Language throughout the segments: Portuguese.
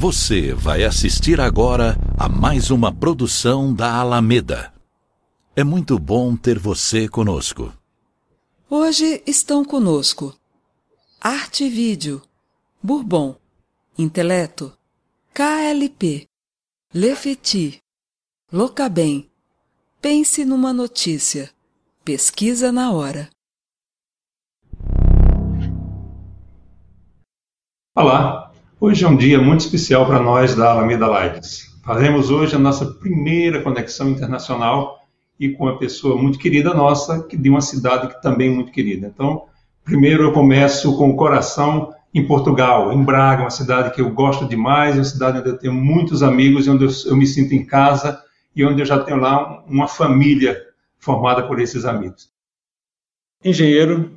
Você vai assistir agora a mais uma produção da Alameda. É muito bom ter você conosco. Hoje estão conosco Arte e Vídeo, Bourbon, Inteleto, KLP, Lefeti, Locabem, Pense numa notícia, Pesquisa na hora. Olá, hoje é um dia muito especial para nós da Alameda Lives. Faremos hoje a nossa primeira conexão internacional e com uma pessoa muito querida nossa, de uma cidade que também é muito querida. Então, primeiro eu começo com o coração em Portugal, em Braga, uma cidade que eu gosto demais, uma cidade onde eu tenho muitos amigos e onde eu, eu me sinto em casa e onde eu já tenho lá uma família formada por esses amigos. Engenheiro,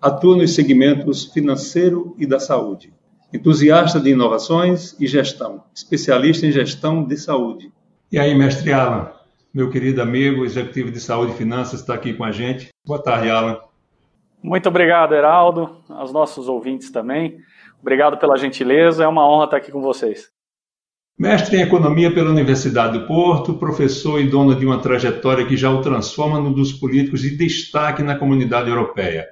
atua nos segmentos financeiro e da saúde entusiasta de inovações e gestão, especialista em gestão de saúde. E aí, mestre Alan, meu querido amigo, executivo de saúde e finanças, está aqui com a gente. Boa tarde, Alan. Muito obrigado, Heraldo, aos nossos ouvintes também. Obrigado pela gentileza, é uma honra estar aqui com vocês. Mestre em Economia pela Universidade do Porto, professor e dono de uma trajetória que já o transforma num dos políticos de destaque na comunidade europeia.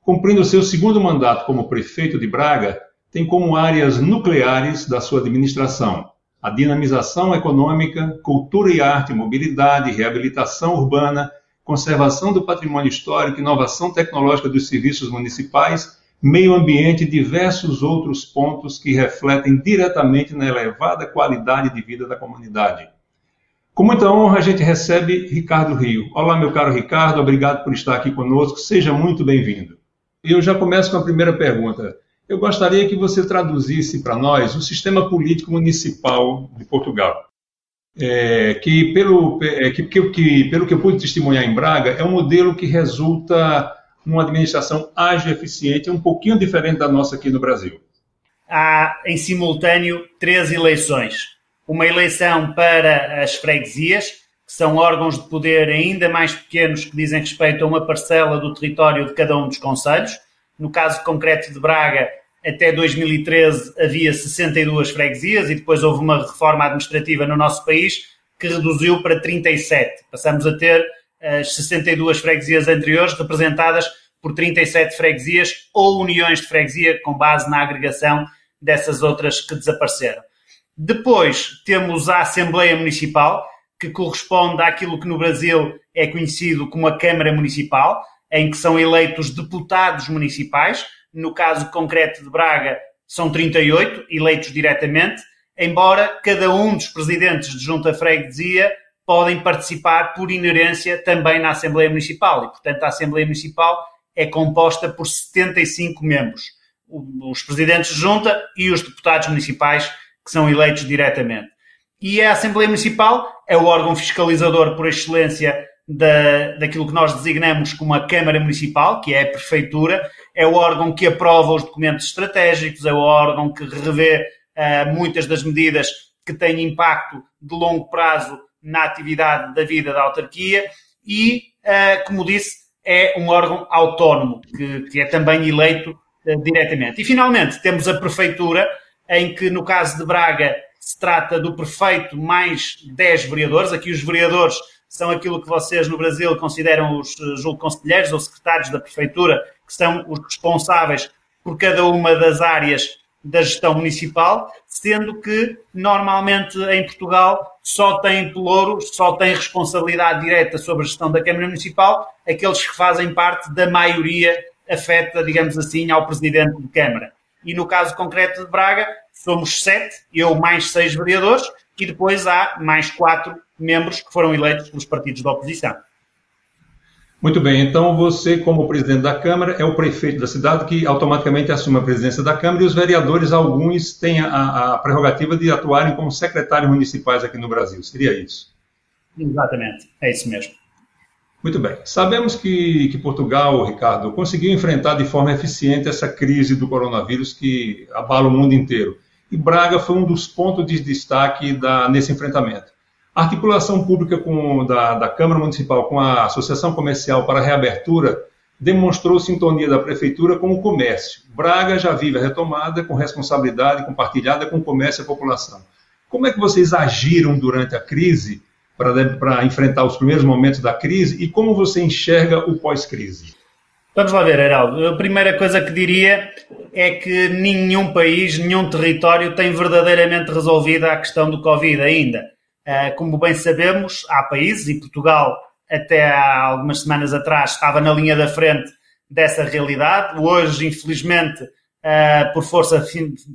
Cumprindo seu segundo mandato como prefeito de Braga, tem como áreas nucleares da sua administração a dinamização econômica, cultura e arte, mobilidade, reabilitação urbana, conservação do patrimônio histórico, inovação tecnológica dos serviços municipais, meio ambiente e diversos outros pontos que refletem diretamente na elevada qualidade de vida da comunidade. Com muita honra, a gente recebe Ricardo Rio. Olá, meu caro Ricardo, obrigado por estar aqui conosco, seja muito bem-vindo. Eu já começo com a primeira pergunta. Eu gostaria que você traduzisse para nós o sistema político municipal de Portugal. É, que, pelo, é, que, que, pelo que eu pude testemunhar em Braga, é um modelo que resulta numa administração ágil e eficiente, um pouquinho diferente da nossa aqui no Brasil. Há, em simultâneo, três eleições. Uma eleição para as freguesias, que são órgãos de poder ainda mais pequenos que dizem respeito a uma parcela do território de cada um dos conselhos. No caso concreto de Braga, até 2013 havia 62 freguesias e depois houve uma reforma administrativa no nosso país que reduziu para 37. Passamos a ter as 62 freguesias anteriores representadas por 37 freguesias ou uniões de freguesia com base na agregação dessas outras que desapareceram. Depois temos a Assembleia Municipal, que corresponde àquilo que no Brasil é conhecido como a Câmara Municipal, em que são eleitos deputados municipais, no caso concreto de Braga, são 38 eleitos diretamente, embora cada um dos presidentes de junta freguesia podem participar por inerência também na Assembleia Municipal. E, portanto, a Assembleia Municipal é composta por 75 membros. Os presidentes de junta e os deputados municipais que são eleitos diretamente. E a Assembleia Municipal é o órgão fiscalizador por excelência da, daquilo que nós designamos como a Câmara Municipal, que é a Prefeitura, é o órgão que aprova os documentos estratégicos, é o órgão que revê uh, muitas das medidas que têm impacto de longo prazo na atividade da vida da autarquia e, uh, como disse, é um órgão autónomo, que, que é também eleito uh, diretamente. E, finalmente, temos a Prefeitura, em que, no caso de Braga, se trata do prefeito mais 10 vereadores. Aqui os vereadores são aquilo que vocês no Brasil consideram os, eh, julgo, conselheiros ou secretários da prefeitura, que são os responsáveis por cada uma das áreas da gestão municipal, sendo que normalmente em Portugal só tem pelouro, só tem responsabilidade direta sobre a gestão da Câmara Municipal aqueles que fazem parte da maioria afeta, digamos assim, ao Presidente de Câmara. E no caso concreto de Braga, somos sete, eu mais seis vereadores, e depois há mais quatro membros que foram eleitos pelos partidos da oposição. Muito bem, então você, como presidente da Câmara, é o prefeito da cidade que automaticamente assume a presidência da Câmara e os vereadores, alguns, têm a, a prerrogativa de atuarem como secretários municipais aqui no Brasil. Seria isso? Exatamente, é isso mesmo. Muito bem. Sabemos que, que Portugal, Ricardo, conseguiu enfrentar de forma eficiente essa crise do coronavírus que abala o mundo inteiro. E Braga foi um dos pontos de destaque da, nesse enfrentamento. Articulação pública com, da, da, Câmara Municipal com a Associação Comercial para a Reabertura demonstrou sintonia da prefeitura com o comércio. Braga já vive a retomada com responsabilidade compartilhada com o comércio e a população. Como é que vocês agiram durante a crise para enfrentar os primeiros momentos da crise e como você enxerga o pós-crise? Vamos lá ver, Heraldo. A primeira coisa que diria é que nenhum país, nenhum território tem verdadeiramente resolvida a questão do Covid ainda. Ah, como bem sabemos, há países, e Portugal até há algumas semanas atrás estava na linha da frente dessa realidade. Hoje, infelizmente, uh, por força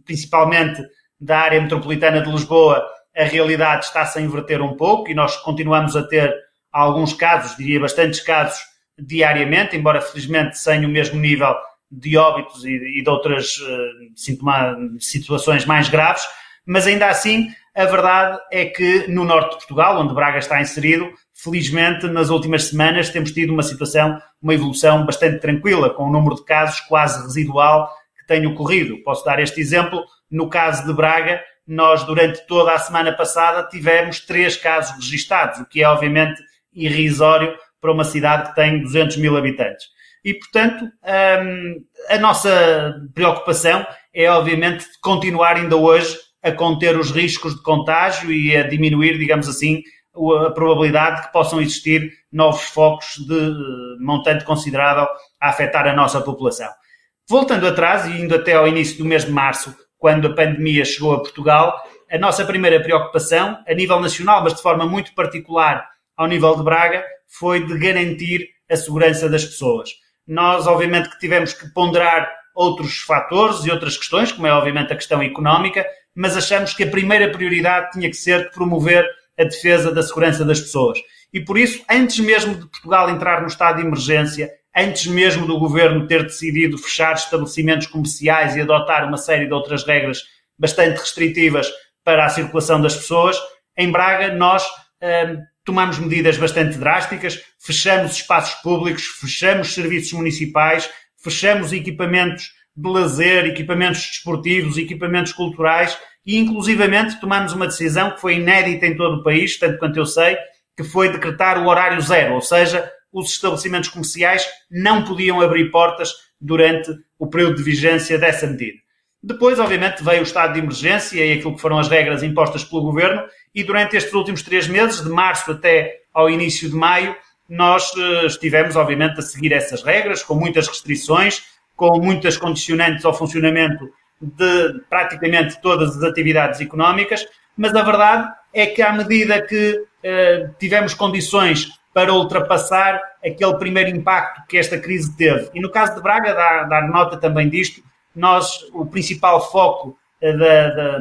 principalmente da área metropolitana de Lisboa, a realidade está-se a inverter um pouco e nós continuamos a ter alguns casos, diria bastantes casos, diariamente, embora felizmente sem o mesmo nível de óbitos e, de outras uh, situações mais graves, mas ainda assim a verdade é que no norte de Portugal, onde Braga está inserido, felizmente nas últimas semanas temos tido uma situação, uma evolução bastante tranquila, com o um número de casos quase residual que tem ocorrido. Posso dar este exemplo. No caso de Braga, nós durante toda a semana passada tivemos três casos registados, o que é obviamente irrisório para uma cidade que tem 200 mil habitantes. E, portanto, hum, a nossa preocupação é, obviamente, continuar ainda hoje a conter os riscos de contágio e a diminuir, digamos assim, a probabilidade de que possam existir novos focos de eh, montante considerável a afetar a nossa população. Voltando atrás e indo até ao início do mês de março, quando a pandemia chegou a Portugal, a nossa primeira preocupação, a nível nacional, mas de forma muito particular ao nível de Braga, foi de garantir a segurança das pessoas. Nós, obviamente, que tivemos que ponderar outros fatores e outras questões, como é obviamente a questão económica, mas achamos que a primeira prioridade tinha que ser promover a defesa da segurança das pessoas. E por isso, antes mesmo de Portugal entrar no estado de emergência, antes mesmo do governo ter decidido fechar estabelecimentos comerciais e adotar uma série de outras regras bastante restritivas para a circulação das pessoas, em Braga nós hum, tomamos medidas bastante drásticas, fechamos espaços públicos, fechamos serviços municipais, fechamos equipamentos de lazer, equipamentos desportivos, equipamentos culturais e, inclusivamente, tomamos uma decisão que foi inédita em todo o país, tanto quanto eu sei, que foi decretar o horário zero, ou seja, os estabelecimentos comerciais não podiam abrir portas durante o período de vigência dessa medida. Depois, obviamente, veio o estado de emergência e aquilo que foram as regras impostas pelo governo, e durante estes últimos três meses, de março até ao início de maio, nós eh, estivemos, obviamente, a seguir essas regras, com muitas restrições, com muitas condicionantes ao funcionamento de praticamente todas as atividades económicas, mas a verdade é que, à medida que eh, tivemos condições para ultrapassar aquele primeiro impacto que esta crise teve, e no caso de Braga, dar, dar nota também disto, nós, o principal foco eh, da, da,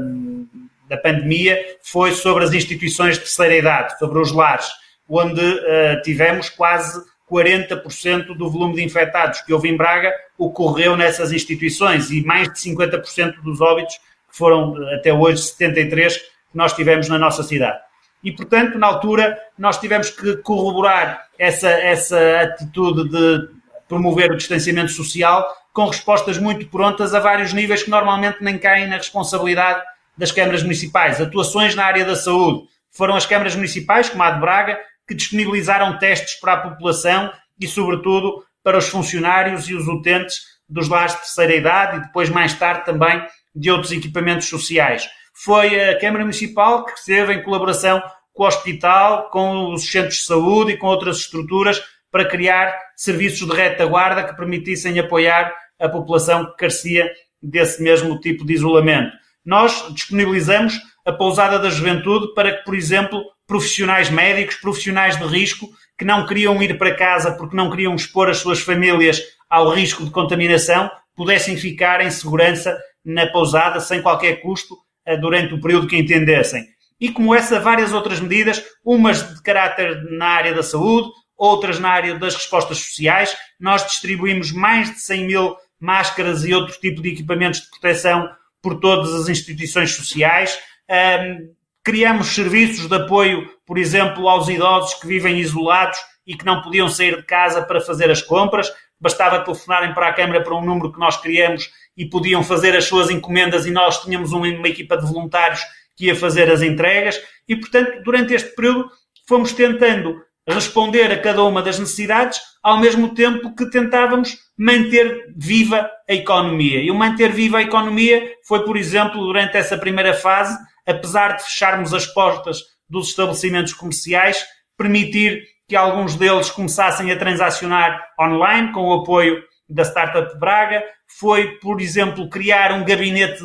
da, pandemia foi sobre as instituições de terceira idade, sobre os lares, onde uh, tivemos quase 40% do volume de infectados que houve em Braga ocorreu nessas instituições e mais de 50% dos óbitos, que foram até hoje 73, que nós tivemos na nossa cidade. E, portanto, na altura, nós tivemos que corroborar essa, essa atitude de promover o distanciamento social com respostas muito prontas a vários níveis que normalmente nem caem na responsabilidade das câmaras municipais. Atuações na área da saúde. Foram as câmaras municipais, como a de Braga, que disponibilizaram testes para a população e, sobretudo, para os funcionários e os utentes dos lares de terceira idade e depois, mais tarde, também de outros equipamentos sociais. Foi a Câmara Municipal que esteve em colaboração com o hospital, com os centros de saúde e com outras estruturas para criar serviços de retaguarda que permitissem apoiar a população que carecia desse mesmo tipo de isolamento. Nós disponibilizamos a pousada da juventude para que, por exemplo, profissionais médicos, profissionais de risco, que não queriam ir para casa porque não queriam expor as suas famílias ao risco de contaminação, pudessem ficar em segurança na pousada sem qualquer custo eh, durante o período que entendessem. E como essa, várias outras medidas, umas de caráter na área da saúde, outras na área das respostas sociais. Nós distribuímos mais de 100 mil máscaras e outro tipo de equipamentos de proteção por todas as instituições sociais. Um, Criamos serviços de apoio, por exemplo, aos idosos que vivem isolados e que não podiam sair de casa para fazer as compras. Bastava telefonarem para a Câmara para um número que nós criamos e podiam fazer as suas encomendas e nós tínhamos uma, equipa de voluntários que ia fazer as entregas. E, portanto, durante este período fomos tentando responder a cada uma das necessidades, ao mesmo tempo que tentávamos manter viva a economia. E o manter viva a economia foi, por exemplo, durante essa primeira fase, apesar de fecharmos as portas dos estabelecimentos comerciais, permitir que alguns deles começassem a transacionar online com o apoio da Startup Braga, foi, por exemplo, criar um gabinete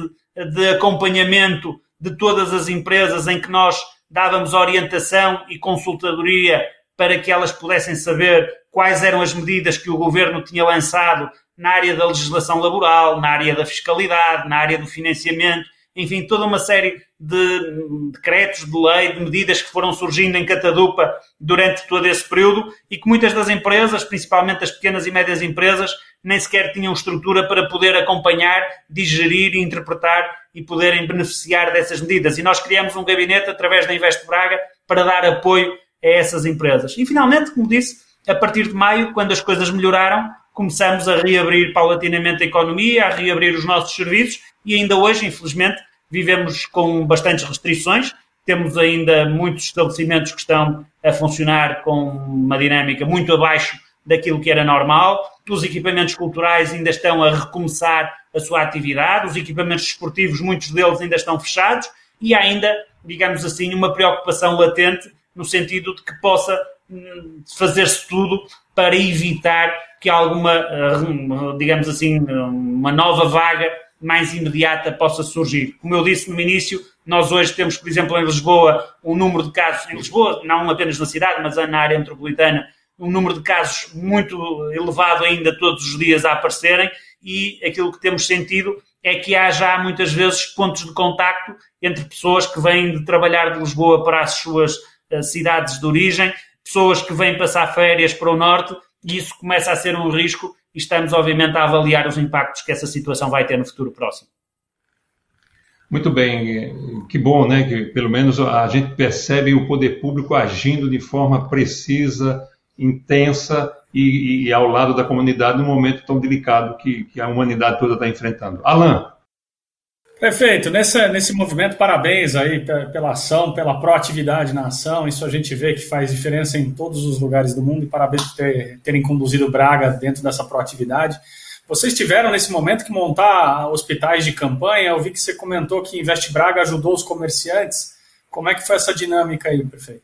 de acompanhamento de todas as empresas em que nós dávamos orientação e consultadoria para que elas pudessem saber quais eram as medidas que o governo tinha lançado na área da legislação laboral, na área da fiscalidade, na área do financiamento, enfim, toda uma série de decretos, de lei, de medidas que foram surgindo em catadupa durante todo esse período e que muitas das empresas, principalmente as pequenas e médias empresas, nem sequer tinham estrutura para poder acompanhar, digerir, interpretar e poderem beneficiar dessas medidas. E nós criamos um gabinete através da Invest Braga para dar apoio a essas empresas. E finalmente, como disse, a partir de maio, quando as coisas melhoraram, começamos a reabrir paulatinamente a economia, a reabrir os nossos serviços e ainda hoje, infelizmente, vivemos com bastantes restrições. Temos ainda muitos estabelecimentos que estão a funcionar com uma dinâmica muito abaixo daquilo que era normal. Os equipamentos culturais ainda estão a recomeçar a sua atividade, os equipamentos esportivos, muitos deles ainda estão fechados e há ainda, digamos assim, uma preocupação latente no sentido de que possa hum, fazer-se tudo para evitar que alguma, hum, digamos assim, uma nova vaga mais imediata possa surgir. Como eu disse no início, nós hoje temos, por exemplo, em Lisboa, um número de casos, em Lisboa, não apenas na cidade, mas na área metropolitana, um número de casos muito elevado ainda todos os dias a aparecerem e aquilo que temos sentido é que há já muitas vezes pontos de contacto entre pessoas que vêm de trabalhar de Lisboa para as suas cidades de origem, pessoas que vêm passar férias para o norte e isso começa a ser um risco e estamos obviamente a avaliar os impactos que essa situação vai ter no futuro próximo. Muito bem, que bom, né? Que pelo menos a gente percebe o poder público agindo de forma precisa, intensa e, e, ao lado da comunidade num momento tão delicado que, que a humanidade toda está enfrentando. Alain. Perfeito. Nessa, nesse movimento, parabéns aí pela ação, pela proatividade na ação. Isso a gente vê que faz diferença em todos os lugares do mundo e parabéns por ter, terem conduzido Braga dentro dessa proatividade. Vocês tiveram nesse momento que montar hospitais de campanha. Eu vi que você comentou que Invest Braga ajudou os comerciantes. Como é que foi essa dinâmica aí, prefeito?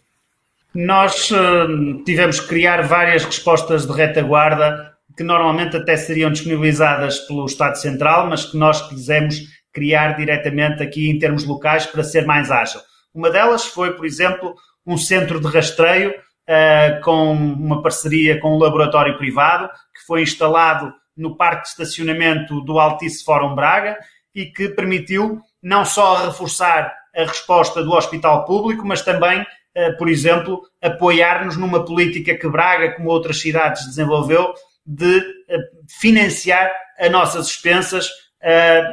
Nós uh, tivemos que criar várias respostas de retaguarda que normalmente até seriam disponibilizadas pelo Estado Central, mas que nós quisemos criar diretamente aqui em termos locais para ser mais ágil. Uma delas foi, por exemplo, um centro de rastreio uh, com uma parceria com um laboratório privado que foi instalado no parque de estacionamento do Altice Fórum Braga e que permitiu não só reforçar a resposta do hospital público, mas também eh, por exemplo, apoiar-nos numa política que Braga, como outras cidades, desenvolveu de eh, financiar as nossas expensas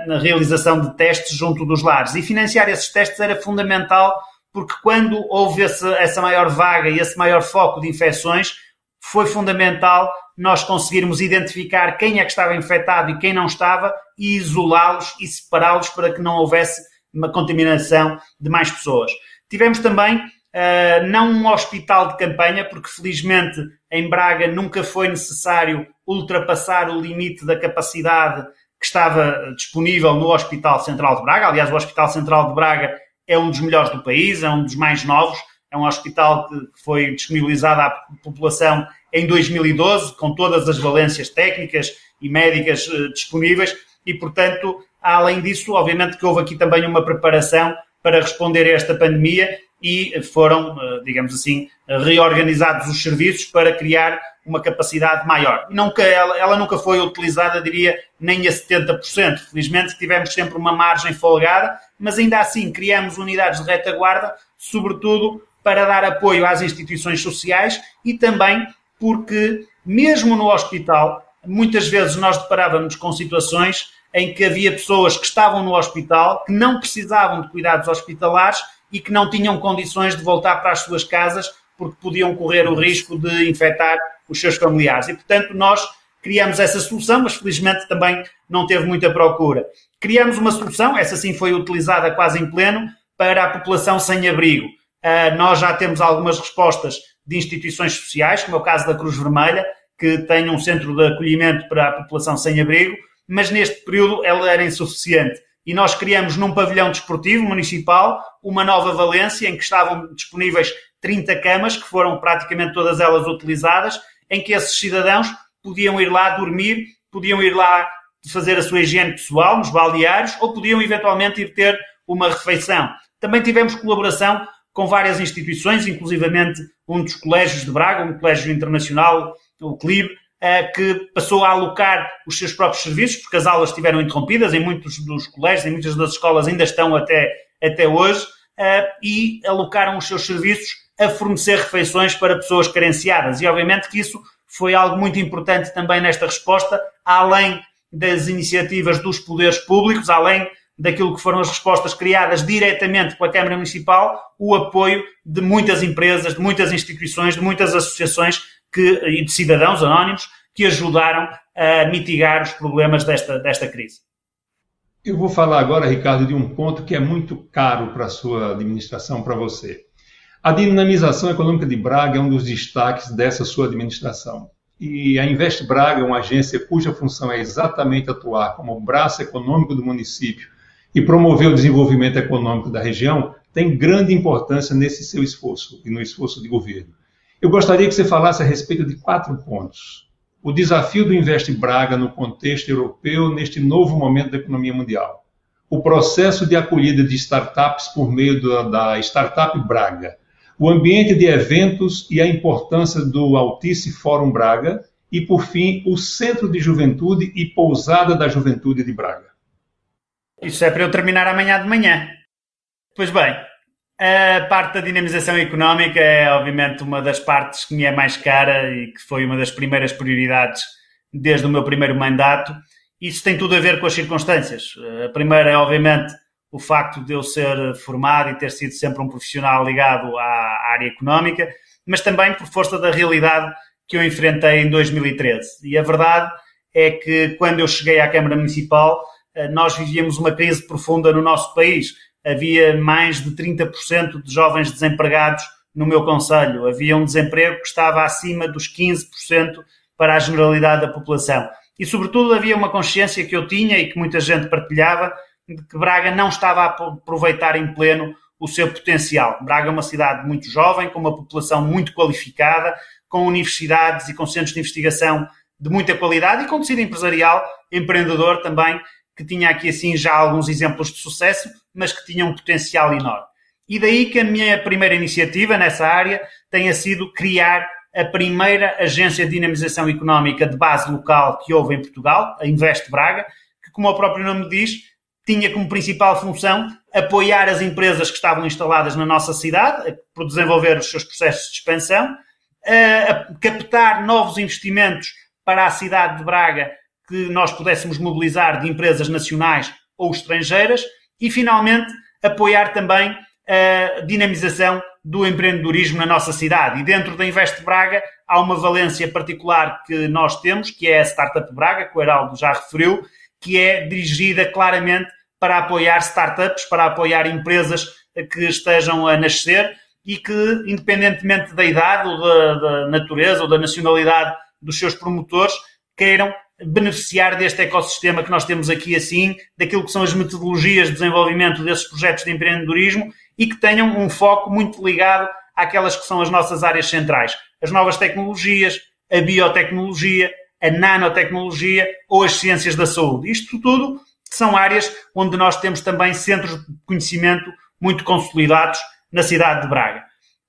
na realização de testes junto dos lares. E financiar esses testes era fundamental porque quando houve essa maior vaga e esse maior foco de infecções, foi fundamental nós conseguirmos identificar quem é que estava infectado e quem não estava e isolá-los e separá-los para que não houvesse uma contaminação de mais pessoas. Tivemos também Uh, não um hospital de campanha, porque felizmente em Braga nunca foi necessário ultrapassar o limite da capacidade que estava disponível no Hospital Central de Braga. Aliás, o Hospital Central de Braga é um dos melhores do país, é um dos mais novos, é um hospital que foi disponibilizado à população em 2012, com todas as valências técnicas e médicas uh, disponíveis, e portanto, além disso, obviamente que houve aqui também uma preparação para responder a esta pandemia e foram, eh, digamos assim, reorganizados os serviços para criar uma capacidade maior. Nunca, ela, ela nunca foi utilizada, diria, nem a 70%. Felizmente tivemos sempre uma margem folgada, mas ainda assim criamos unidades de retaguarda, sobretudo para dar apoio às instituições sociais e também porque, mesmo no hospital, muitas vezes nós deparávamos com situações em que havia pessoas que estavam no hospital, que não precisavam de cuidados hospitalares e que não tinham condições de voltar para as suas casas porque podiam correr o risco de infectar os seus familiares. E, portanto, nós criamos essa solução, mas felizmente também não teve muita procura. Criamos uma solução, essa sim foi utilizada quase em pleno, para a população sem abrigo. Uh, nós já temos algumas respostas de instituições sociais, como é o caso da Cruz Vermelha, que tem um centro de acolhimento para a população sem abrigo, mas neste período ela era insuficiente. E nós criamos num pavilhão desportivo municipal uma nova Valência, em que estavam disponíveis 30 camas, que foram praticamente todas elas utilizadas, em que esses cidadãos podiam ir lá dormir, podiam ir lá fazer a sua higiene pessoal nos balneários ou podiam eventualmente ir ter uma refeição. Também tivemos colaboração com várias instituições, inclusivamente um dos colégios de Braga, um colégio internacional, o CLIB, que passou a alocar os seus próprios serviços, porque as aulas estiveram interrompidas em muitos dos colégios, em muitas das escolas ainda estão até, até hoje, eh, e alocaram os seus serviços a fornecer refeições para pessoas carenciadas. E obviamente que isso foi algo muito importante também nesta resposta, além das iniciativas dos poderes públicos, além daquilo que foram as respostas criadas diretamente pela Câmara Municipal, o apoio de muitas empresas, de muitas instituições, de muitas associações que, e de cidadãos anónimos que ajudaram a mitigar os problemas desta, desta crise. Eu vou falar agora, Ricardo, de um ponto que é muito caro para a sua administração, para você. A dinamização econômica de Braga é um dos destaques dessa sua administração. E a Invest Braga é uma agência cuja função é exatamente atuar como braço econômico do município e promover o desenvolvimento econômico da região, tem grande importância nesse seu esforço e no esforço de governo. Eu gostaria que você falasse a respeito de quatro pontos. O desafio do Invest Braga no contexto europeu neste novo momento da economia mundial. O processo de acolhida de startups por meio da Startup Braga. O ambiente de eventos e a importância do Altice Fórum Braga. E, por fim, o Centro de Juventude e Pousada da Juventude de Braga. Isso é para eu terminar amanhã de manhã. Pois bem, a parte da dinamização económica é obviamente uma das partes que me é mais cara e que foi uma das primeiras prioridades desde o meu primeiro mandato. Isso tem tudo a ver com as circunstâncias. A primeira é, obviamente, o facto de eu ser formado e ter sido sempre um profissional ligado à área económica, mas também por força da realidade que eu enfrentei em 2013. E a verdade é que quando eu cheguei à Câmara Municipal, eh, nós vivíamos uma crise profunda no nosso país. Havia mais de 30% de jovens desempregados no meu conselho. Havia um desemprego que estava acima dos 15% para a generalidade da população. E, sobretudo, havia uma consciência que eu tinha e que muita gente partilhava de que Braga não estava a aproveitar em pleno o seu potencial. Braga é uma cidade muito jovem, com uma população muito qualificada, com universidades e com centros de investigação de muita qualidade e com tecido empresarial, empreendedor também, que tinha aqui assim já alguns exemplos de sucesso, mas que tinha um potencial enorme. E daí que a minha primeira iniciativa nessa área tenha sido criar a primeira agência de dinamização económica de base local que houve em Portugal, a Invest Braga, que, como o próprio nome diz, tinha como principal função apoiar as empresas que estavam instaladas na nossa cidade, por desenvolver os seus processos de expansão, a captar novos investimentos para a cidade de Braga que nós pudéssemos mobilizar de empresas nacionais ou estrangeiras e, finalmente, apoiar também a dinamização do empreendedorismo na nossa cidade. E dentro da Invest Braga há uma valência particular que nós temos, que é a Startup Braga, que o Heraldo já referiu, que é dirigida claramente para apoiar startups, para apoiar empresas que estejam a nascer e que, independentemente da idade ou da, da natureza ou da nacionalidade dos seus promotores, queiram beneficiar deste ecossistema que nós temos aqui assim, daquilo que são as metodologias de desenvolvimento desses projetos de empreendedorismo e que tenham um foco muito ligado àquelas que são as nossas áreas centrais. As novas tecnologias, a biotecnologia, a nanotecnologia ou as ciências da saúde. Isto tudo são áreas onde nós temos também centros de conhecimento muito consolidados na cidade de Braga.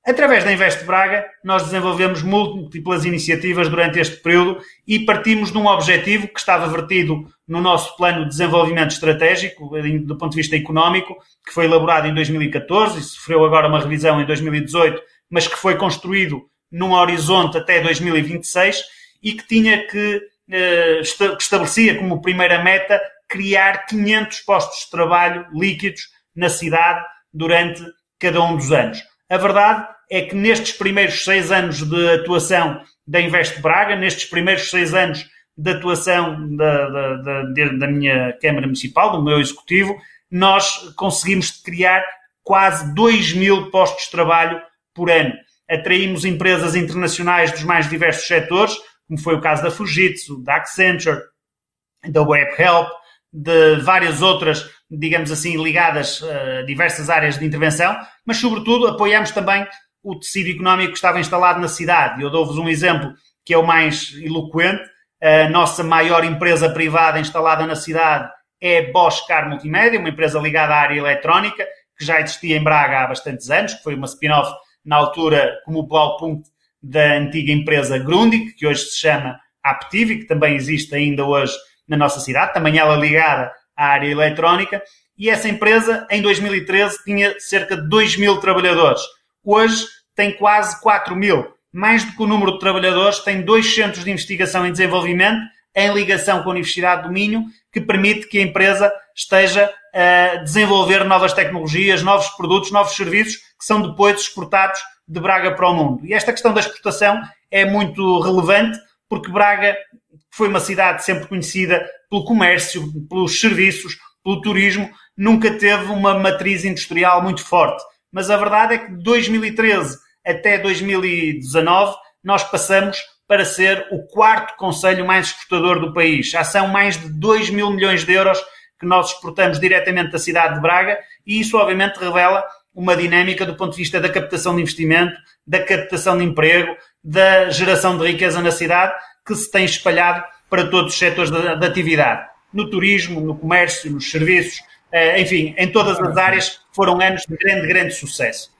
Através da Invest Braga, nós desenvolvemos múltiplas iniciativas durante este período e partimos de um objetivo que estava vertido no nosso plano de desenvolvimento estratégico, do ponto de vista económico, que foi elaborado em 2014 e sofreu agora uma revisão em 2018, mas que foi construído num horizonte até 2026 e que tinha que, eh, que estabelecia como primeira meta criar 500 postos de trabalho líquidos na cidade durante cada um dos anos. A verdade é que nestes primeiros seis anos de atuação da Invest Braga, nestes primeiros seis anos de atuação da, da, da, da minha Câmara Municipal, do meu Executivo, nós conseguimos criar quase 2 mil postos de trabalho por ano. atraímos empresas internacionais dos mais diversos setores, como foi o caso da Fujitsu, da Accenture, da WebHelp, de várias outras, digamos assim, ligadas a diversas áreas de intervenção, mas, sobretudo, apoiamos também o tecido económico que estava instalado na cidade. Eu dou-vos um exemplo que é o mais eloquente. A nossa maior empresa privada instalada na cidade é Bosch Car Multimédia, uma empresa ligada à área eletrónica, que já existia em Braga há bastantes anos, que foi uma spin-off na altura como o Blaupunkt da antiga empresa Grundig, que hoje se chama Aptiv, que também existe ainda hoje na nossa cidade, também ela ligada à área eletrónica, e essa empresa em 2013 tinha cerca de 2 mil trabalhadores. Hoje tem quase 4 mil. Mais do que o número de trabalhadores, tem dois centros de investigação e desenvolvimento em ligação com a Universidade do Minho, que permite que a empresa esteja a desenvolver novas tecnologias, novos produtos, novos serviços que são depois exportados de Braga para o mundo. E esta questão da exportação é muito relevante porque Braga foi uma cidade sempre conhecida pelo comércio, pelos serviços, pelo turismo, nunca teve uma matriz industrial muito forte. Mas a verdade é que de 2013 até 2019 nós passamos para ser o quarto conselho mais exportador do país. Já são mais de 2 mil milhões de euros que nós exportamos diretamente da cidade de Braga e isso obviamente revela uma dinâmica do ponto de vista da captação de investimento, da captação de emprego, da geração de riqueza na cidade, que se tem espalhado para todos os setores da, da atividade. No turismo, no comércio, nos serviços, eh, enfim, em todas as áreas foram anos de grande, grande sucesso.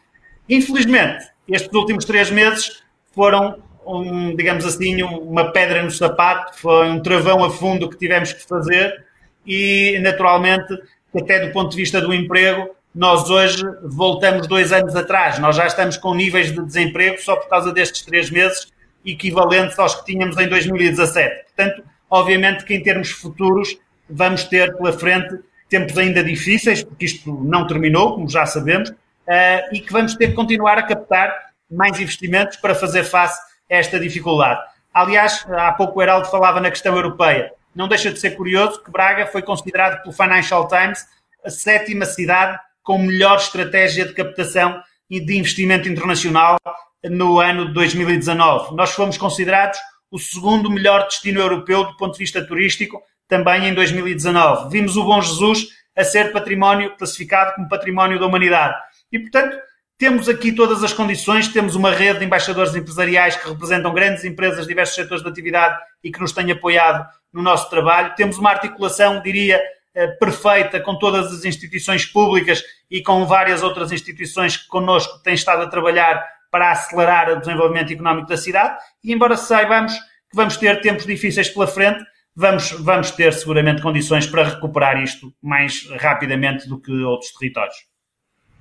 Infelizmente, estes últimos três meses foram, um, digamos assim, uma pedra no sapato, foi um travão a fundo que tivemos que fazer e, naturalmente, até do ponto de vista do emprego, nós hoje voltamos dois anos atrás. Nós já estamos com níveis de desemprego só por causa destes três meses equivalentes aos que tínhamos em 2017. Portanto, obviamente que em termos futuros vamos ter pela frente tempos ainda difíceis, porque isto não terminou, como já sabemos, eh, e que vamos ter que continuar a captar mais investimentos para fazer face a esta dificuldade. Aliás, há pouco o Heraldo falava na questão europeia. Não deixa de ser curioso que Braga foi considerado pelo Financial Times a sétima cidade com melhor estratégia de captação e de investimento internacional no ano de 2019. Nós fomos considerados o segundo melhor destino europeu do ponto de vista turístico, também em 2019. Vimos o Bom Jesus a ser património classificado como património da humanidade. E, portanto, temos aqui todas as condições, temos uma rede de embaixadores empresariais que representam grandes empresas de diversos setores de atividade e que nos têm apoiado no nosso trabalho. Temos uma articulação, diria, eh, perfeita com todas as instituições públicas e com várias outras instituições que connosco têm estado a trabalhar para acelerar o desenvolvimento económico da cidade e embora saibamos que vamos ter tempos difíceis pela frente, vamos, vamos ter seguramente condições para recuperar isto mais rapidamente do que outros territórios.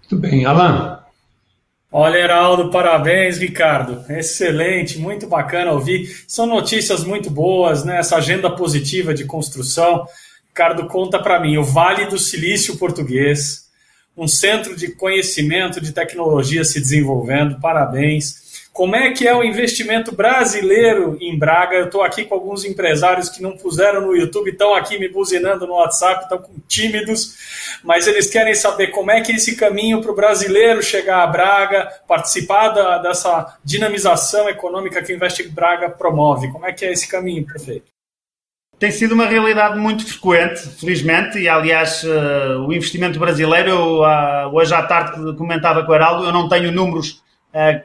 Muito bem, Alan. Olha, Heraldo, parabéns, Ricardo. Excelente, muito bacana ouvir. São notícias muito boas, né? Essa agenda positiva de construção. Ricardo, conta para mim, o Vale do Silício Português, um centro de conhecimento de tecnologia se desenvolvendo, parabéns. Como é que é o investimento brasileiro em Braga? Eu estou aqui com alguns empresários que não puseram no YouTube, estão aqui me buzinando no WhatsApp, estão tímidos, mas eles querem saber como é que é esse caminho para o brasileiro chegar a Braga, participar da, dessa dinamização econômica que o Investe Braga promove. Como é que é esse caminho, prefeito? Tem sido uma realidade muito frequente, felizmente, e aliás, uh, o investimento brasileiro, uh, hoje à tarde comentava com o Heraldo, eu não tenho números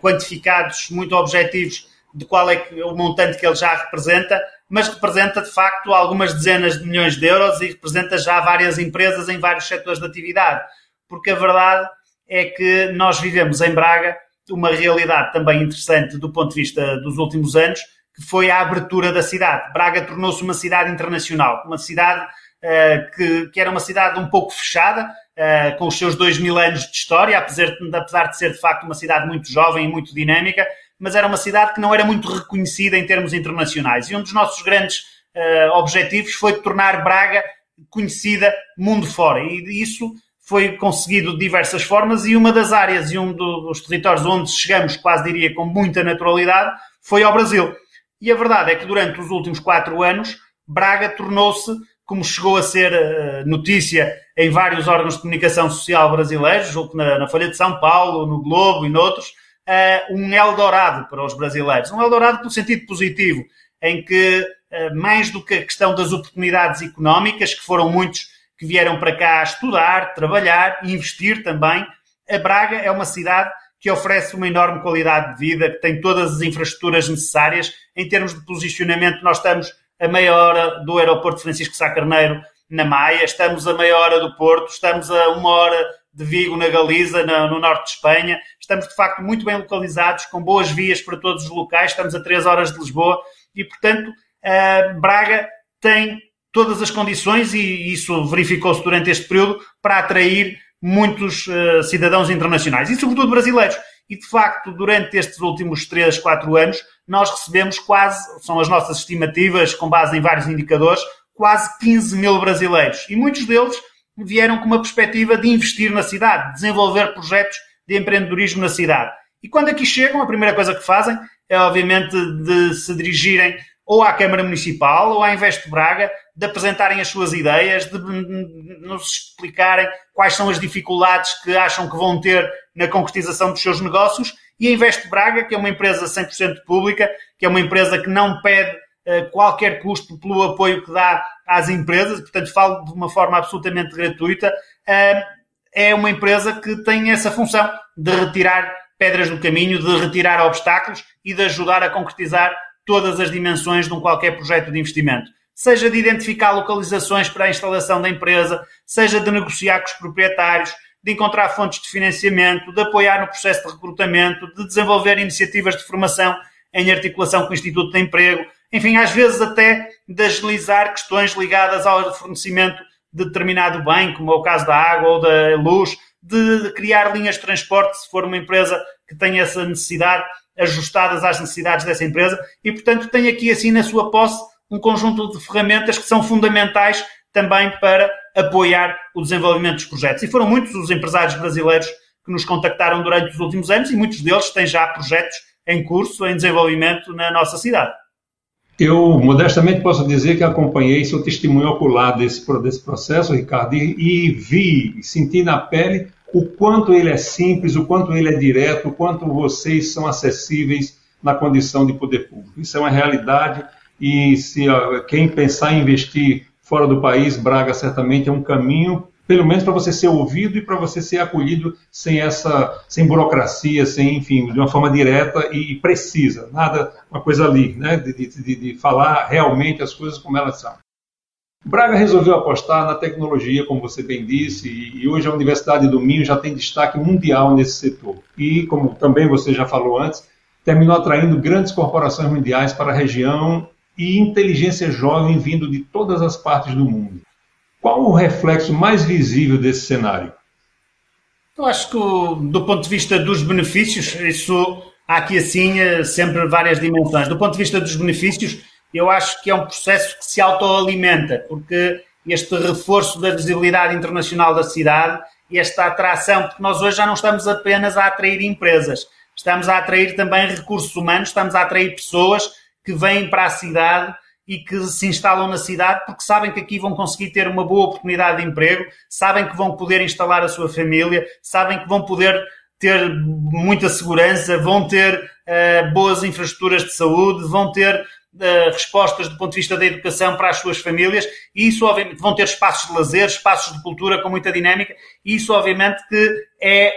quantificados muito objetivos de qual é que, o montante que ele já representa, mas representa de facto algumas dezenas de milhões de euros e representa já várias empresas em vários setores de atividade. Porque a verdade é que nós vivemos em Braga uma realidade também interessante do ponto de vista dos últimos anos, que foi a abertura da cidade. Braga tornou-se uma cidade internacional, uma cidade que, que, era uma cidade um pouco fechada, uh, com os seus dois mil anos de história, apesar de, apesar de ser de facto uma cidade muito jovem e muito dinâmica, mas era uma cidade que não era muito reconhecida em termos internacionais. E um dos nossos grandes uh, objetivos foi tornar Braga conhecida mundo fora. E isso foi conseguido de diversas formas e uma das áreas e um dos territórios onde chegamos, quase diria com muita naturalidade, foi ao Brasil. E a verdade é que durante os últimos quatro anos, Braga tornou-se, como chegou a ser uh, notícia em vários órgãos de comunicação social brasileiros, na, na Folha de São Paulo, no Globo e noutros, uh, um Eldorado para os brasileiros. Um Eldorado pelo sentido positivo, em que, uh, mais do que a questão das oportunidades económicas, que foram muitos que vieram para cá estudar, trabalhar investir também, a Braga é uma cidade que oferece uma enorme qualidade de vida, que tem todas as infraestruturas necessárias. Em termos de posicionamento, nós estamos a meia hora do aeroporto Francisco Sá Carneiro, na Maia, estamos a meia hora do Porto, estamos a uma hora de Vigo, na Galiza, no norte de Espanha. Estamos, de facto, muito bem localizados, com boas vias para todos os locais. Estamos a três horas de Lisboa e, portanto, Braga tem todas as condições, e isso verificou-se durante este período, para atrair muitos uh, cidadãos internacionais e, sobretudo, brasileiros. E, de facto, durante estes últimos 3, 4 anos, nós recebemos quase, são as nossas estimativas, com base em vários indicadores, quase 15 mil brasileiros. E muitos deles vieram com uma perspectiva de investir na cidade, de desenvolver projetos de empreendedorismo na cidade. E quando aqui chegam, a primeira coisa que fazem é, obviamente, de se dirigirem ou à Câmara Municipal ou à Investe Braga, de apresentarem as suas ideias, de nos explicarem quais são as dificuldades que acham que vão ter na concretização dos seus negócios. E a Investe Braga, que é uma empresa 100% pública, que é uma empresa que não pede uh, qualquer custo pelo apoio que dá às empresas, portanto falo de uma forma absolutamente gratuita, uh, é uma empresa que tem essa função de retirar pedras do caminho, de retirar obstáculos e de ajudar a concretizar todas as dimensões de um qualquer projeto de investimento. Seja de identificar localizações para a instalação da empresa, seja de negociar com os proprietários, de encontrar fontes de financiamento, de apoiar no processo de recrutamento, de desenvolver iniciativas de formação em articulação com o Instituto de Emprego, enfim, às vezes até de agilizar questões ligadas ao fornecimento de determinado bem, como é o caso da água ou da luz, de criar linhas de transporte, se for uma empresa que tenha essa necessidade, ajustadas às necessidades dessa empresa e, portanto, tem aqui assim na sua posse um conjunto de ferramentas que são fundamentais também para apoiar o desenvolvimento dos projetos. E foram muitos os empresários brasileiros que nos contactaram durante os últimos anos e muitos deles têm já projetos em curso, em desenvolvimento na nossa cidade. Eu, modestamente, posso dizer que acompanhei, sou testemunho ocular desse, desse processo, Ricardo, e, e vi, senti na pele o quanto ele é simples, o quanto ele é direto, o quanto vocês são acessíveis na condição de poder público. Isso é uma realidade e se quem pensar em investir fora do país, Braga certamente é um caminho, pelo menos para você ser ouvido e para você ser acolhido sem essa, sem burocracia, sem, enfim, de uma forma direta e precisa, nada, uma coisa ali, né, de, de, de falar realmente as coisas como elas são. Braga resolveu apostar na tecnologia, como você bem disse, e hoje a Universidade do Minho já tem destaque mundial nesse setor. E, como também você já falou antes, terminou atraindo grandes corporações mundiais para a região e inteligência jovem vindo de todas as partes do mundo. Qual o reflexo mais visível desse cenário? Eu acho que, do ponto de vista dos benefícios, isso há aqui assim eh, sempre várias dimensões. Do ponto de vista dos benefícios, eu acho que é um processo que se autoalimenta, porque este reforço da visibilidade internacional da cidade e esta atração, porque nós hoje já não estamos apenas a atrair empresas, estamos a atrair também recursos humanos, estamos a atrair pessoas que vêm para a cidade e que se instalam na cidade porque sabem que aqui vão conseguir ter uma boa oportunidade de emprego, sabem que vão poder instalar a sua família, sabem que vão poder ter muita segurança, vão ter uh, boas infraestruturas de saúde, vão ter respostas do ponto de vista da educação para as suas famílias, e isso obviamente vão ter espaços de lazer, espaços de cultura com muita dinâmica, e isso obviamente que é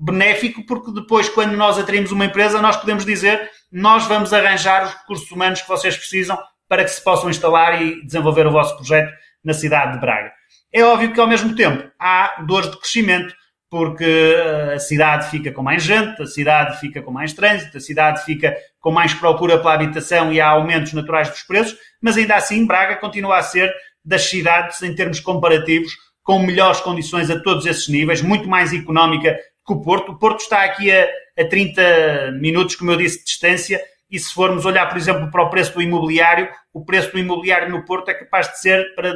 benéfico porque depois quando nós atraímos uma empresa nós podemos dizer nós vamos arranjar os recursos humanos que vocês precisam para que se possam instalar e desenvolver o vosso projeto na cidade de Braga. É óbvio que ao mesmo tempo há dores de crescimento, porque eh, a cidade fica com mais gente, a cidade fica com mais trânsito, a cidade fica com mais procura pela habitação e há aumentos naturais dos preços, mas ainda assim Braga continua a ser das cidades, em termos comparativos, com melhores condições a todos esses níveis, muito mais económica que o Porto. O Porto está aqui a, a 30 minutos, como eu disse, de distância, e se formos olhar, por exemplo, para o preço do imobiliário, o preço do imobiliário no Porto é capaz de ser para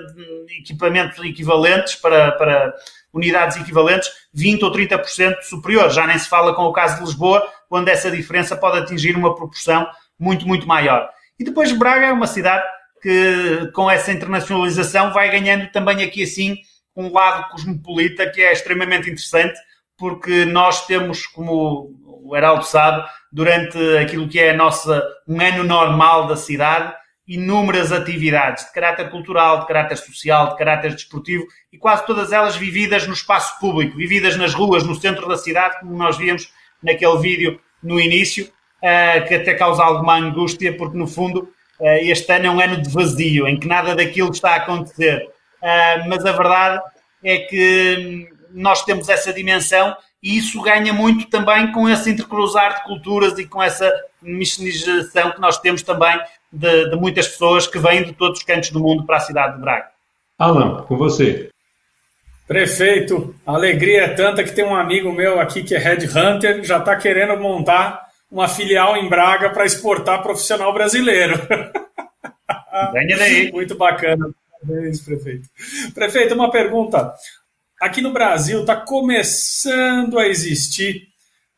equipamentos equivalentes, para, para unidades equivalentes, 20 ou 30% superior. Já nem se fala com o caso de Lisboa, onde essa diferença pode atingir uma proporção muito, muito maior. E depois Braga é uma cidade que, com essa internacionalização, vai ganhando também aqui assim um lado cosmopolita que é extremamente interessante, porque nós temos, como o Heraldo sabe, durante aquilo que é a nossa, um ano normal da cidade, inúmeras atividades de caráter cultural, de caráter social, de caráter desportivo e quase todas elas vividas no espaço público, vividas nas ruas, no centro da cidade, como nós víamos naquele vídeo no início, uh, que até causa alguma angústia, porque no fundo uh, este ano é um ano de vazio, em que nada daquilo está a acontecer. Uh, mas a verdade é que hum, nós temos essa dimensão e isso ganha muito também com esse intercruzar de culturas e com essa miscigenação que nós temos também de, de, muitas pessoas que vêm de todos os cantos do mundo para a cidade de Braga. Alan, com você. Prefeito, a alegria é tanta que tem um amigo meu aqui que é Red Hunter, já está querendo montar uma filial em Braga para exportar profissional brasileiro. Venha daí. Muito bacana. Parabéns, prefeito. Prefeito, uma pergunta. Aqui no Brasil está começando a existir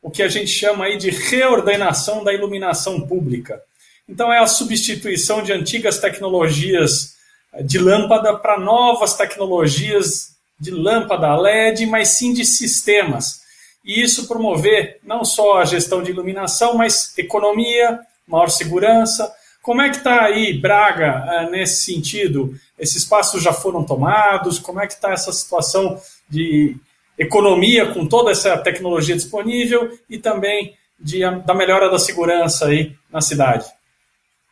o que a gente chama aí de reordenação da iluminação pública. Então é a substituição de antigas tecnologias de lâmpada para novas tecnologias de lâmpada LED, mas sim de sistemas. E isso promover não só a gestão de iluminação, mas economia, maior segurança. Como é que está aí Braga eh, nesse sentido? Esses passos já foram tomados? Como é que está essa situação de economia com toda essa tecnologia disponível e também de, da melhora da segurança aí na cidade?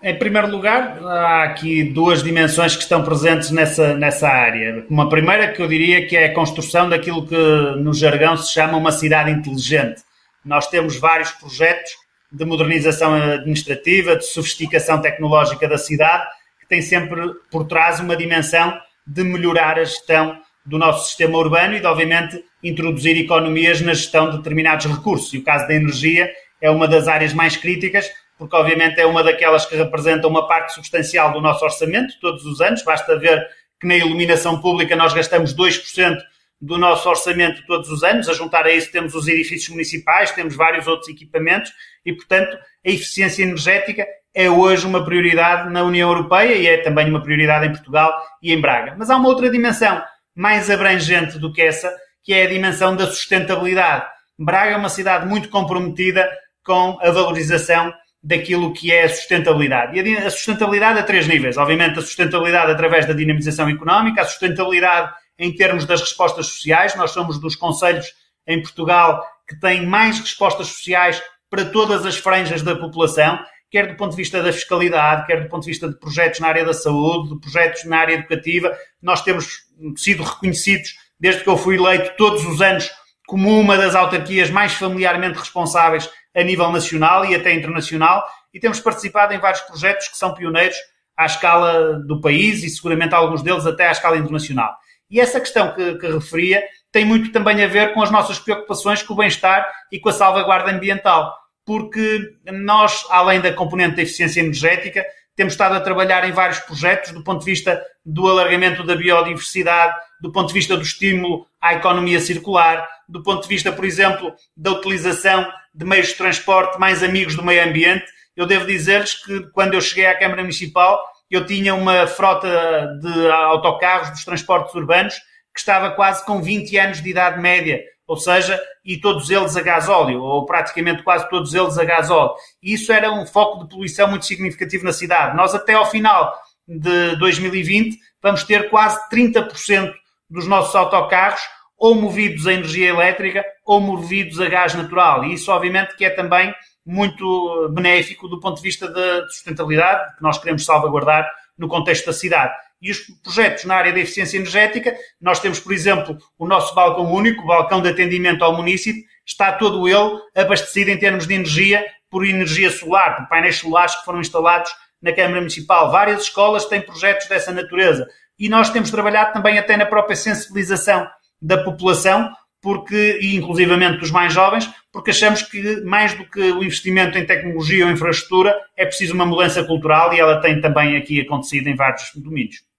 Em primeiro lugar, há aqui duas dimensões que estão presentes nessa, nessa área. Uma primeira que eu diria que é a construção daquilo que no jargão se chama uma cidade inteligente. Nós temos vários projetos de modernização administrativa, de sofisticação tecnológica da cidade, que têm sempre por trás uma dimensão de melhorar a gestão do nosso sistema urbano e de, obviamente, introduzir economias na gestão de determinados recursos. E o caso da energia é uma das áreas mais críticas, porque obviamente é uma daquelas que representa uma parte substancial do nosso orçamento todos os anos. Basta ver que na iluminação pública nós gastamos 2% do nosso orçamento todos os anos. A juntar a isso temos os edifícios municipais, temos vários outros equipamentos e, portanto, a eficiência energética é hoje uma prioridade na União Europeia e é também uma prioridade em Portugal e em Braga. Mas há uma outra dimensão mais abrangente do que essa, que é a dimensão da sustentabilidade. Braga é uma cidade muito comprometida com a valorização daquilo que é a sustentabilidade. E a sustentabilidade a três níveis. Obviamente, a sustentabilidade através da dinamização económica, a sustentabilidade em termos das respostas sociais. Nós somos dos conselhos em Portugal que têm mais respostas sociais para todas as franjas da população, quer do ponto de vista da fiscalidade, quer do ponto de vista de projetos na área da saúde, de projetos na área educativa. Nós temos sido reconhecidos, desde que eu fui eleito, todos os anos, como uma das autarquias mais familiarmente responsáveis a nível nacional e até internacional, e temos participado em vários projetos que são pioneiros à escala do país e seguramente alguns deles até à escala internacional. E essa questão que, que referia tem muito também a ver com as nossas preocupações com o bem-estar e com a salvaguarda ambiental, porque nós, além da componente da eficiência energética, temos estado a trabalhar em vários projetos do ponto de vista do alargamento da biodiversidade, do ponto de vista do estímulo à economia circular, do ponto de vista, por exemplo, da utilização de meios de transporte mais amigos do meio ambiente. Eu devo dizer-lhes que quando eu cheguei à Câmara Municipal, eu tinha uma frota de autocarros dos transportes urbanos que estava quase com 20 anos de idade média, ou seja, e todos eles a gasóleo, ou praticamente quase todos eles a gasóleo. E isso era um foco de poluição muito significativo na cidade. Nós, até ao final de 2020, vamos ter quase 30% dos nossos autocarros ou movidos a energia elétrica ou movidos a gás natural. E isso, obviamente, que é também muito benéfico do ponto de vista da sustentabilidade, que nós queremos salvaguardar no contexto da cidade. E os projetos na área da eficiência energética, nós temos, por exemplo, o nosso balcão único, o balcão de atendimento ao município, está todo ele abastecido em termos de energia por energia solar, por painéis solares que foram instalados na Câmara Municipal. Várias escolas têm projetos dessa natureza. E nós temos trabalhado também até na própria sensibilização da população, porque, e inclusivamente dos mais jovens, porque achamos que mais do que o investimento em tecnologia ou infraestrutura, é preciso uma mudança cultural e ela tem também aqui acontecido em vários domínios.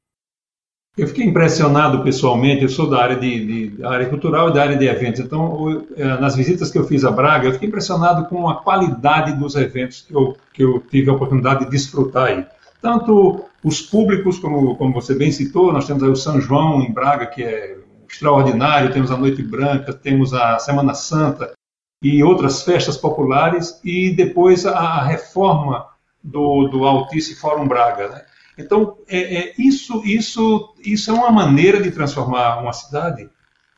Eu fiquei impressionado pessoalmente, eu sou da área, de, de área cultural e da área de eventos, então eu, eh, nas visitas que eu fiz a Braga, eu fiquei impressionado com a qualidade dos eventos que eu, que eu tive a oportunidade de desfrutar aí. Tanto os públicos, como, como você bem citou, nós temos aí o São João em Braga, que é extraordinário, temos a Noite Branca, temos a Semana Santa e outras festas populares, e depois a reforma do, do Altice Fórum Braga. Né? Então, é, é, isso, isso, isso é uma maneira de transformar uma cidade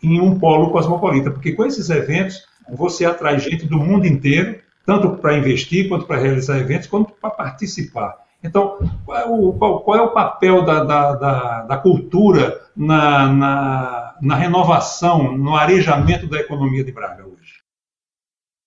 em um polo cosmopolita, porque com esses eventos você atrai gente do mundo inteiro, tanto para investir, quanto para realizar eventos, quanto para participar. Então, qual é o, qual, qual é o papel da, da, da, da cultura na, na, na, renovação, no arejamento da economia de Braga hoje?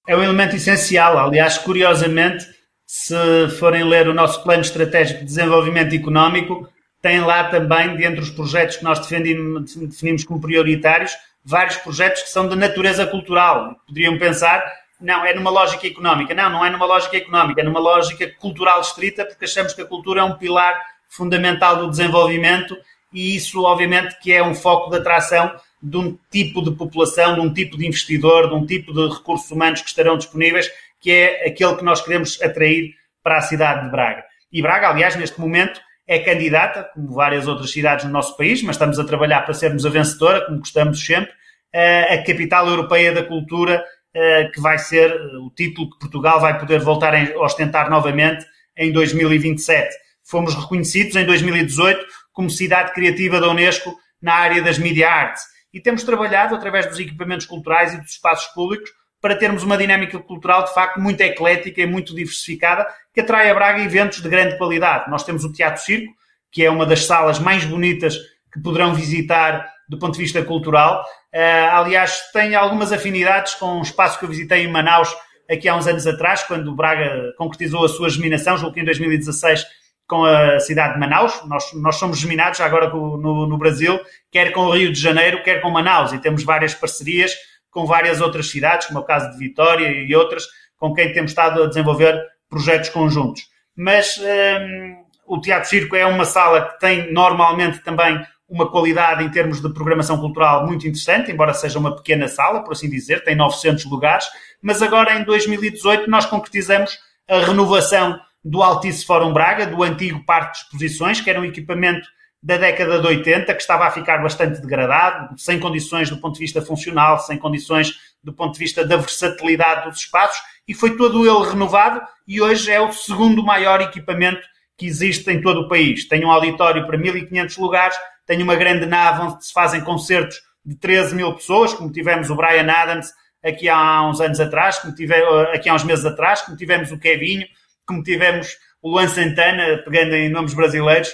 É um elemento essencial. Aliás, curiosamente, se forem ler o nosso plano estratégico de desenvolvimento económico, tem lá também, dentre os projetos que nós definimos, como prioritários, vários projetos que são de natureza cultural. Poderiam pensar não, é numa lógica económica. Não, não é numa lógica económica, é numa lógica cultural estrita, porque achamos que a cultura é um pilar fundamental do desenvolvimento e isso, obviamente, que é um foco de atração de um tipo de população, de um tipo de investidor, de um tipo de recursos humanos que estarão disponíveis, que é aquele que nós queremos atrair para a cidade de Braga. E Braga, aliás, neste momento, é candidata, como várias outras cidades no nosso país, mas estamos a trabalhar para sermos a vencedora, como gostamos sempre, a capital europeia da cultura que vai ser o título que Portugal vai poder voltar a ostentar novamente em 2027. Fomos reconhecidos em 2018 como cidade criativa da Unesco na área das media arts e temos trabalhado através dos equipamentos culturais e dos espaços públicos para termos uma dinâmica cultural de facto muito eclética e muito diversificada que atrai a Braga eventos de grande qualidade. Nós temos o Teatro Circo, que é uma das salas mais bonitas que poderão visitar do ponto de vista cultural. Uh, aliás, tem algumas afinidades com um espaço que eu visitei em Manaus aqui há uns anos atrás, quando o Braga concretizou a sua geminação, julgo que em 2016, com a cidade de Manaus. Nós, nós somos geminados agora no, no Brasil, quer com o Rio de Janeiro, quer com Manaus, e temos várias parcerias com várias outras cidades, como é o caso de Vitória e outras, com quem temos estado a desenvolver projetos conjuntos. Mas um, o Teatro Circo é uma sala que tem normalmente também uma qualidade em termos de programação cultural muito interessante, embora seja uma pequena sala, por assim dizer, tem 900 lugares, mas agora em 2018 nós concretizamos a renovação do Altice Fórum Braga, do antigo Parque de Exposições, que era um equipamento da década de 80, que estava a ficar bastante degradado, sem condições do ponto de vista funcional, sem condições do ponto de vista da versatilidade dos espaços, e foi todo ele renovado e hoje é o segundo maior equipamento que existe em todo o país. Tem um auditório para 1.500 lugares, tem uma grande nave onde se fazem concertos de 13 mil pessoas, como tivemos o Brian Adams aqui há uns anos atrás, como tive, aqui há uns meses atrás, como tivemos o Kevinho, como tivemos o Luan Santana, pegando em nomes brasileiros,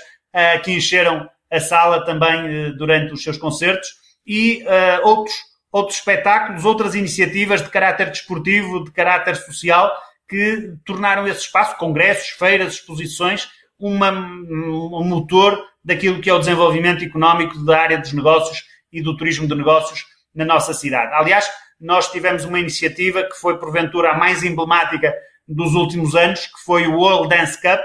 que encheram a sala também uh, durante os seus concertos, e uh, outros, outros espetáculos, outras iniciativas de caráter desportivo, de caráter social, que tornaram esse espaço, congressos, feiras, exposições, uma, um motor daquilo que é o desenvolvimento económico da área dos negócios e do turismo de negócios na nossa cidade. Aliás, nós tivemos uma iniciativa que foi, porventura, a mais emblemática dos últimos anos, que foi o World Dance Cup,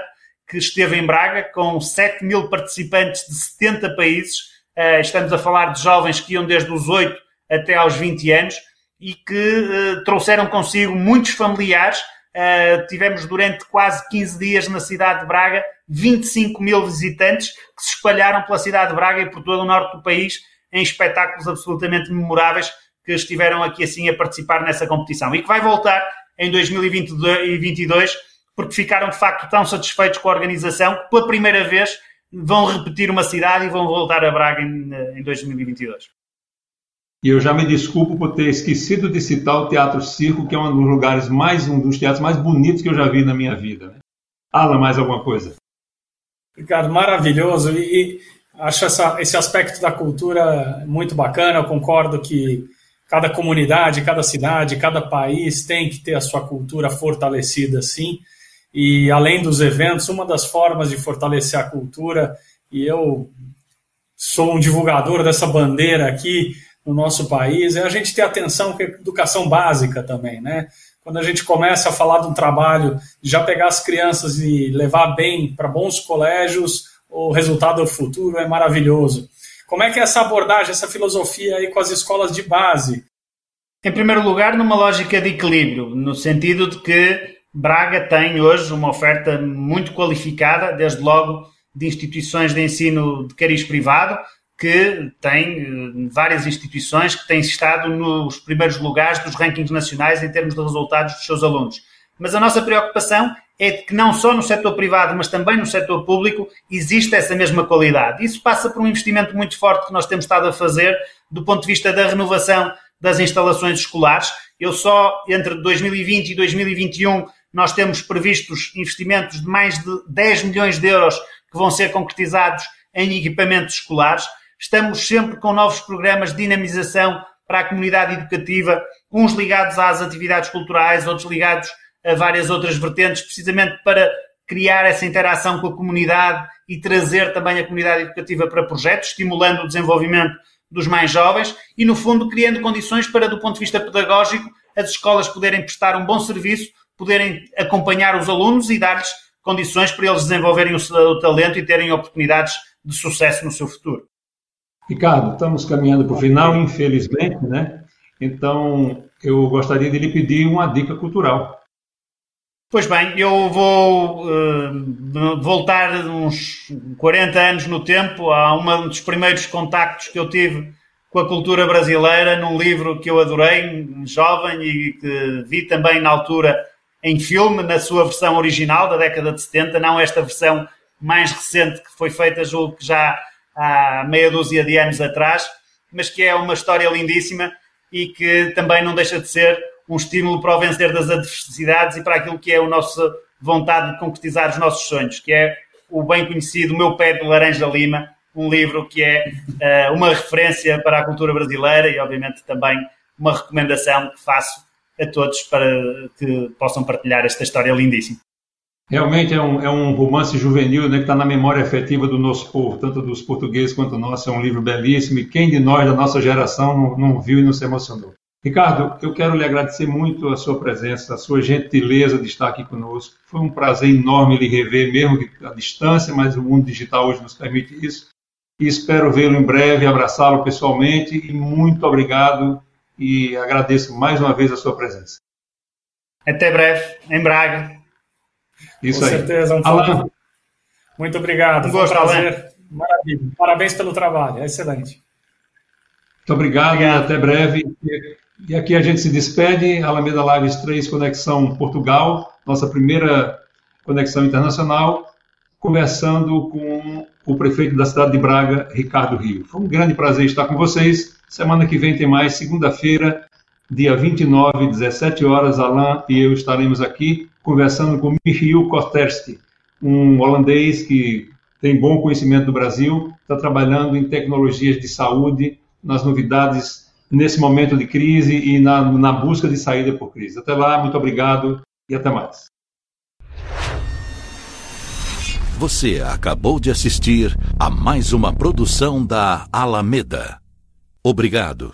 que esteve em Braga com 7 mil participantes de 70 países. Eh, estamos a falar de jovens que iam desde os 8 até aos 20 anos e que eh, trouxeram consigo muitos familiares Uh, tivemos durante quase 15 dias na cidade de Braga 25 mil visitantes que se espalharam pela cidade de Braga e por todo o norte do país em espetáculos absolutamente memoráveis que estiveram aqui assim a participar nessa competição e que vai voltar em 2022 porque ficaram de facto tão satisfeitos com a organização que pela primeira vez vão repetir uma cidade e vão voltar a Braga em, em 2022. E eu já me desculpo por ter esquecido de citar o Teatro Circo, que é um dos lugares mais, um dos teatros mais bonitos que eu já vi na minha vida. Alan, mais alguma coisa? Ricardo, maravilhoso. E, e acho essa, esse aspecto da cultura muito bacana. Eu concordo que cada comunidade, cada cidade, cada país tem que ter a sua cultura fortalecida, sim. E além dos eventos, uma das formas de fortalecer a cultura, e eu sou um divulgador dessa bandeira aqui, no nosso país é a gente ter atenção com a educação básica também, né? Quando a gente começa a falar de um trabalho, já pegar as crianças e levar bem para bons colégios, o resultado futuro é maravilhoso. Como é que é essa abordagem, essa filosofia aí com as escolas de base? Em primeiro lugar, numa lógica de equilíbrio, no sentido de que Braga tem hoje uma oferta muito qualificada, desde logo de instituições de ensino de cariz privado, que tem várias instituições que têm estado nos primeiros lugares dos rankings nacionais em termos de resultados dos seus alunos. Mas a nossa preocupação é que não só no setor privado, mas também no setor público, existe essa mesma qualidade. Isso passa por um investimento muito forte que nós temos estado a fazer do ponto de vista da renovação das instalações escolares. Eu só, entre 2020 e 2021, nós temos previstos investimentos de mais de 10 milhões de euros que vão ser concretizados em equipamentos escolares. Estamos sempre com novos programas de dinamização para a comunidade educativa, uns ligados às atividades culturais, outros ligados a várias outras vertentes, precisamente para criar essa interação com a comunidade e trazer também a comunidade educativa para projetos, estimulando o desenvolvimento dos mais jovens e, no fundo, criando condições para, do ponto de vista pedagógico, as escolas poderem prestar um bom serviço, poderem acompanhar os alunos e dar-lhes condições para eles desenvolverem o seu talento e terem oportunidades de sucesso no seu futuro. Ricardo, estamos caminhando para o final, infelizmente, né? Então, eu gostaria de lhe pedir uma dica cultural. Pois bem, eu vou uh, voltar uns 40 anos no tempo a um dos primeiros contactos que eu tive com a cultura brasileira num livro que eu adorei, jovem, e que vi também na altura em filme, na sua versão original da década de 70, não esta versão mais recente que foi feita, julgo que já há meia dúzia de anos atrás, mas que é uma história lindíssima e que também não deixa de ser um estímulo para o vencer das adversidades e para aquilo que é a nossa vontade de concretizar os nossos sonhos, que é o bem conhecido Meu Pé de Laranja Lima, um livro que é uh, uma referência para a cultura brasileira e, obviamente, também uma recomendação que faço a todos para que possam partilhar esta história lindíssima. Realmente é um, é um romance juvenil né, que está na memória afetiva do nosso povo, tanto dos portugueses quanto nosso. É um livro belíssimo e quem de nós, da nossa geração, não, não viu e não se emocionou? Ricardo, eu quero lhe agradecer muito a sua presença, a sua gentileza de estar aqui conosco. Foi um prazer enorme lhe rever, mesmo que à distância, mas o mundo digital hoje nos permite isso. E espero vê-lo em breve, abraçá-lo pessoalmente. E muito obrigado e agradeço mais uma vez a sua presença. Até breve, em Braga. Isso Com aí. certeza, um Alan. Muito obrigado. Um Foi um prazer. Maravilha. Parabéns pelo trabalho, é excelente. Muito obrigado, Obrigado. e até breve. E aqui a gente se despede, Alameda Lives 3, Conexão Portugal, nossa primeira conexão internacional, conversando com o prefeito da cidade de Braga, Ricardo Rio. Foi um grande prazer estar com vocês. Semana que vem tem mais, segunda-feira, dia 29, 17 horas, Alain e eu estaremos aqui conversando com Michiel Kosterski, um holandês que tem bom conhecimento do Brasil, está trabalhando em tecnologias de saúde, nas novidades nesse momento de crise e na, na busca de saída por crise. Até lá, muito obrigado e até mais. Você acabou de assistir a mais uma produção da Alameda. Obrigado